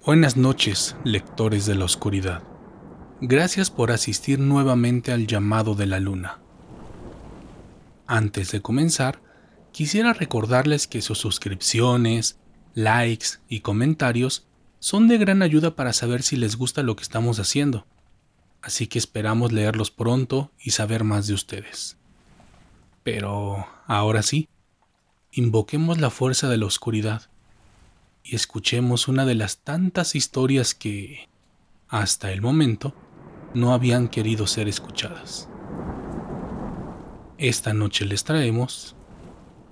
Buenas noches, lectores de la oscuridad. Gracias por asistir nuevamente al llamado de la luna. Antes de comenzar, quisiera recordarles que sus suscripciones, likes y comentarios son de gran ayuda para saber si les gusta lo que estamos haciendo. Así que esperamos leerlos pronto y saber más de ustedes. Pero ahora sí, invoquemos la fuerza de la oscuridad y escuchemos una de las tantas historias que, hasta el momento, no habían querido ser escuchadas. Esta noche les traemos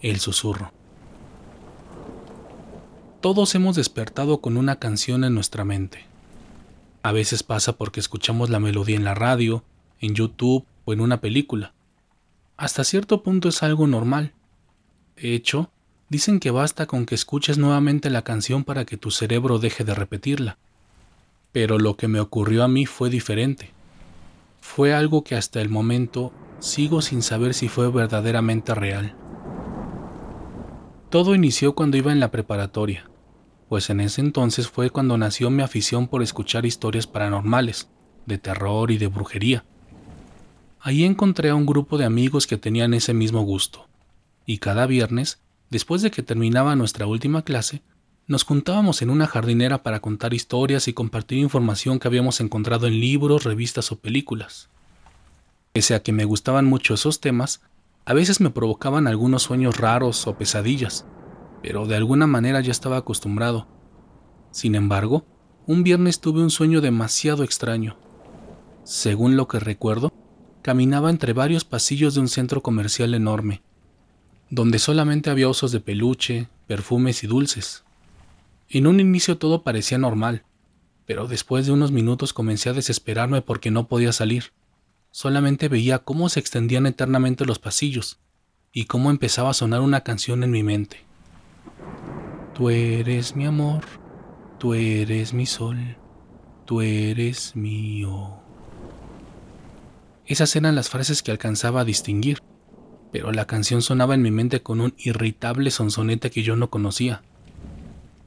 El Susurro. Todos hemos despertado con una canción en nuestra mente. A veces pasa porque escuchamos la melodía en la radio, en YouTube o en una película. Hasta cierto punto es algo normal. De hecho, Dicen que basta con que escuches nuevamente la canción para que tu cerebro deje de repetirla. Pero lo que me ocurrió a mí fue diferente. Fue algo que hasta el momento sigo sin saber si fue verdaderamente real. Todo inició cuando iba en la preparatoria, pues en ese entonces fue cuando nació mi afición por escuchar historias paranormales, de terror y de brujería. Ahí encontré a un grupo de amigos que tenían ese mismo gusto, y cada viernes Después de que terminaba nuestra última clase, nos juntábamos en una jardinera para contar historias y compartir información que habíamos encontrado en libros, revistas o películas. Pese a que me gustaban mucho esos temas, a veces me provocaban algunos sueños raros o pesadillas, pero de alguna manera ya estaba acostumbrado. Sin embargo, un viernes tuve un sueño demasiado extraño. Según lo que recuerdo, caminaba entre varios pasillos de un centro comercial enorme donde solamente había osos de peluche, perfumes y dulces. En un inicio todo parecía normal, pero después de unos minutos comencé a desesperarme porque no podía salir. Solamente veía cómo se extendían eternamente los pasillos y cómo empezaba a sonar una canción en mi mente. Tú eres mi amor, tú eres mi sol, tú eres mío. Esas eran las frases que alcanzaba a distinguir pero la canción sonaba en mi mente con un irritable sonsonete que yo no conocía.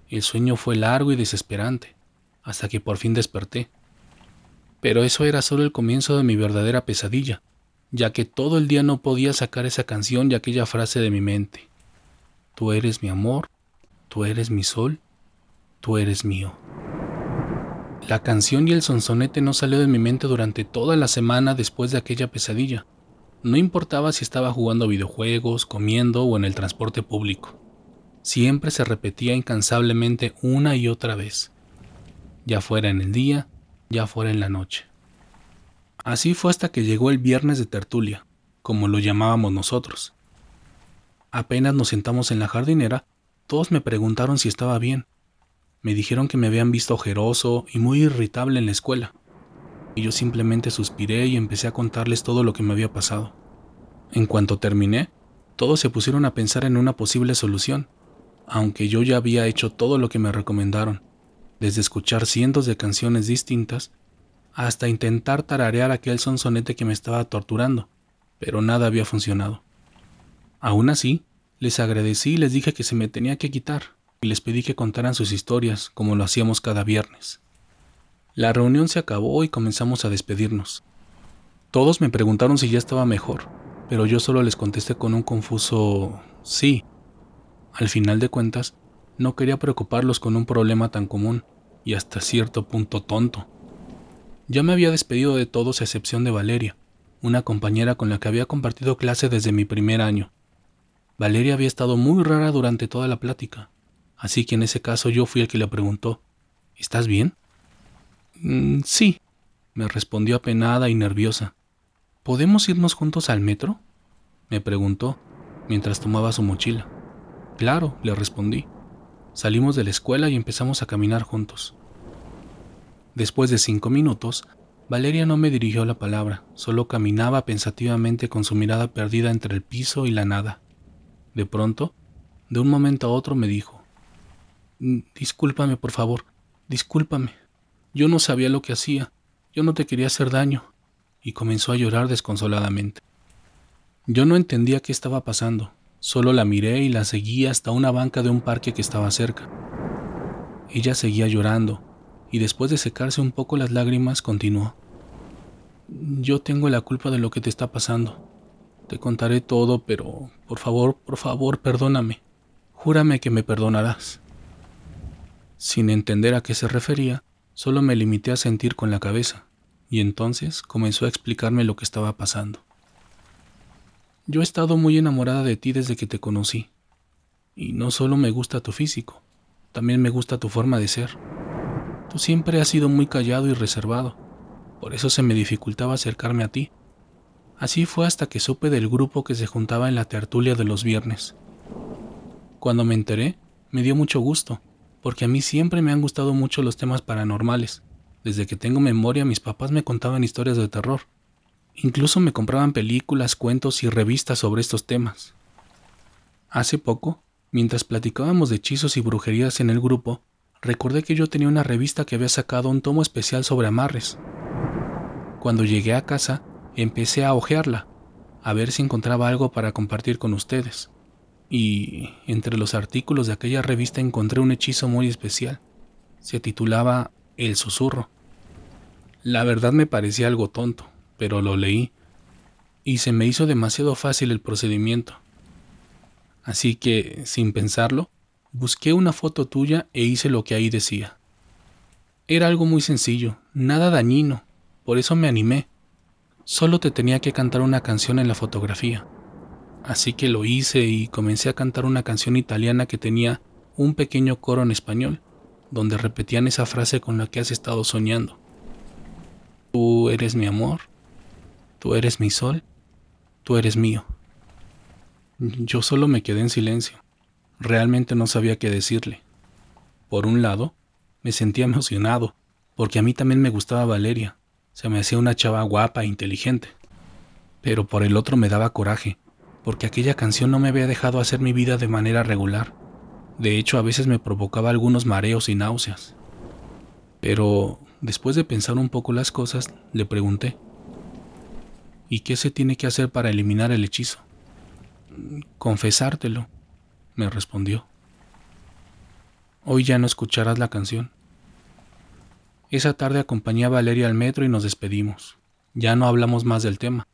El sueño fue largo y desesperante, hasta que por fin desperté. Pero eso era solo el comienzo de mi verdadera pesadilla, ya que todo el día no podía sacar esa canción y aquella frase de mi mente. Tú eres mi amor, tú eres mi sol, tú eres mío. La canción y el sonsonete no salió de mi mente durante toda la semana después de aquella pesadilla. No importaba si estaba jugando videojuegos, comiendo o en el transporte público. Siempre se repetía incansablemente una y otra vez, ya fuera en el día, ya fuera en la noche. Así fue hasta que llegó el viernes de tertulia, como lo llamábamos nosotros. Apenas nos sentamos en la jardinera, todos me preguntaron si estaba bien. Me dijeron que me habían visto ojeroso y muy irritable en la escuela y yo simplemente suspiré y empecé a contarles todo lo que me había pasado. En cuanto terminé, todos se pusieron a pensar en una posible solución, aunque yo ya había hecho todo lo que me recomendaron, desde escuchar cientos de canciones distintas hasta intentar tararear aquel sonsonete que me estaba torturando, pero nada había funcionado. Aún así, les agradecí y les dije que se me tenía que quitar, y les pedí que contaran sus historias como lo hacíamos cada viernes. La reunión se acabó y comenzamos a despedirnos. Todos me preguntaron si ya estaba mejor, pero yo solo les contesté con un confuso sí. Al final de cuentas, no quería preocuparlos con un problema tan común y hasta cierto punto tonto. Ya me había despedido de todos a excepción de Valeria, una compañera con la que había compartido clase desde mi primer año. Valeria había estado muy rara durante toda la plática, así que en ese caso yo fui el que le preguntó, ¿Estás bien? Mm, sí, me respondió apenada y nerviosa. ¿Podemos irnos juntos al metro? me preguntó, mientras tomaba su mochila. Claro, le respondí. Salimos de la escuela y empezamos a caminar juntos. Después de cinco minutos, Valeria no me dirigió la palabra, solo caminaba pensativamente con su mirada perdida entre el piso y la nada. De pronto, de un momento a otro me dijo, mm, Discúlpame, por favor, discúlpame. Yo no sabía lo que hacía, yo no te quería hacer daño, y comenzó a llorar desconsoladamente. Yo no entendía qué estaba pasando, solo la miré y la seguí hasta una banca de un parque que estaba cerca. Ella seguía llorando, y después de secarse un poco las lágrimas, continuó. Yo tengo la culpa de lo que te está pasando. Te contaré todo, pero por favor, por favor, perdóname. Júrame que me perdonarás. Sin entender a qué se refería, solo me limité a sentir con la cabeza, y entonces comenzó a explicarme lo que estaba pasando. Yo he estado muy enamorada de ti desde que te conocí, y no solo me gusta tu físico, también me gusta tu forma de ser. Tú siempre has sido muy callado y reservado, por eso se me dificultaba acercarme a ti. Así fue hasta que supe del grupo que se juntaba en la tertulia de los viernes. Cuando me enteré, me dio mucho gusto, porque a mí siempre me han gustado mucho los temas paranormales. Desde que tengo memoria mis papás me contaban historias de terror. Incluso me compraban películas, cuentos y revistas sobre estos temas. Hace poco, mientras platicábamos de hechizos y brujerías en el grupo, recordé que yo tenía una revista que había sacado un tomo especial sobre amarres. Cuando llegué a casa, empecé a hojearla, a ver si encontraba algo para compartir con ustedes y entre los artículos de aquella revista encontré un hechizo muy especial. Se titulaba El susurro. La verdad me parecía algo tonto, pero lo leí y se me hizo demasiado fácil el procedimiento. Así que, sin pensarlo, busqué una foto tuya e hice lo que ahí decía. Era algo muy sencillo, nada dañino, por eso me animé. Solo te tenía que cantar una canción en la fotografía. Así que lo hice y comencé a cantar una canción italiana que tenía un pequeño coro en español, donde repetían esa frase con la que has estado soñando. Tú eres mi amor, tú eres mi sol, tú eres mío. Yo solo me quedé en silencio. Realmente no sabía qué decirle. Por un lado, me sentía emocionado, porque a mí también me gustaba Valeria. Se me hacía una chava guapa e inteligente. Pero por el otro me daba coraje, porque aquella canción no me había dejado hacer mi vida de manera regular. De hecho, a veces me provocaba algunos mareos y náuseas. Pero, después de pensar un poco las cosas, le pregunté, ¿y qué se tiene que hacer para eliminar el hechizo? Confesártelo, me respondió. Hoy ya no escucharás la canción. Esa tarde acompañé a Valeria al metro y nos despedimos. Ya no hablamos más del tema.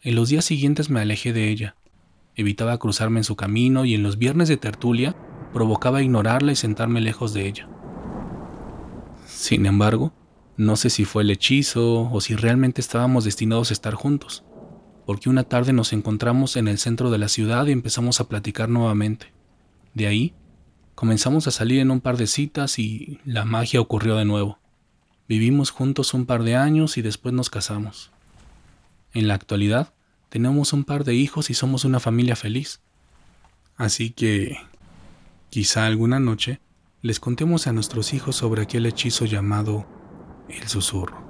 En los días siguientes me alejé de ella. Evitaba cruzarme en su camino y en los viernes de tertulia provocaba ignorarla y sentarme lejos de ella. Sin embargo, no sé si fue el hechizo o si realmente estábamos destinados a estar juntos, porque una tarde nos encontramos en el centro de la ciudad y empezamos a platicar nuevamente. De ahí, comenzamos a salir en un par de citas y la magia ocurrió de nuevo. Vivimos juntos un par de años y después nos casamos. En la actualidad, tenemos un par de hijos y somos una familia feliz. Así que, quizá alguna noche, les contemos a nuestros hijos sobre aquel hechizo llamado el susurro.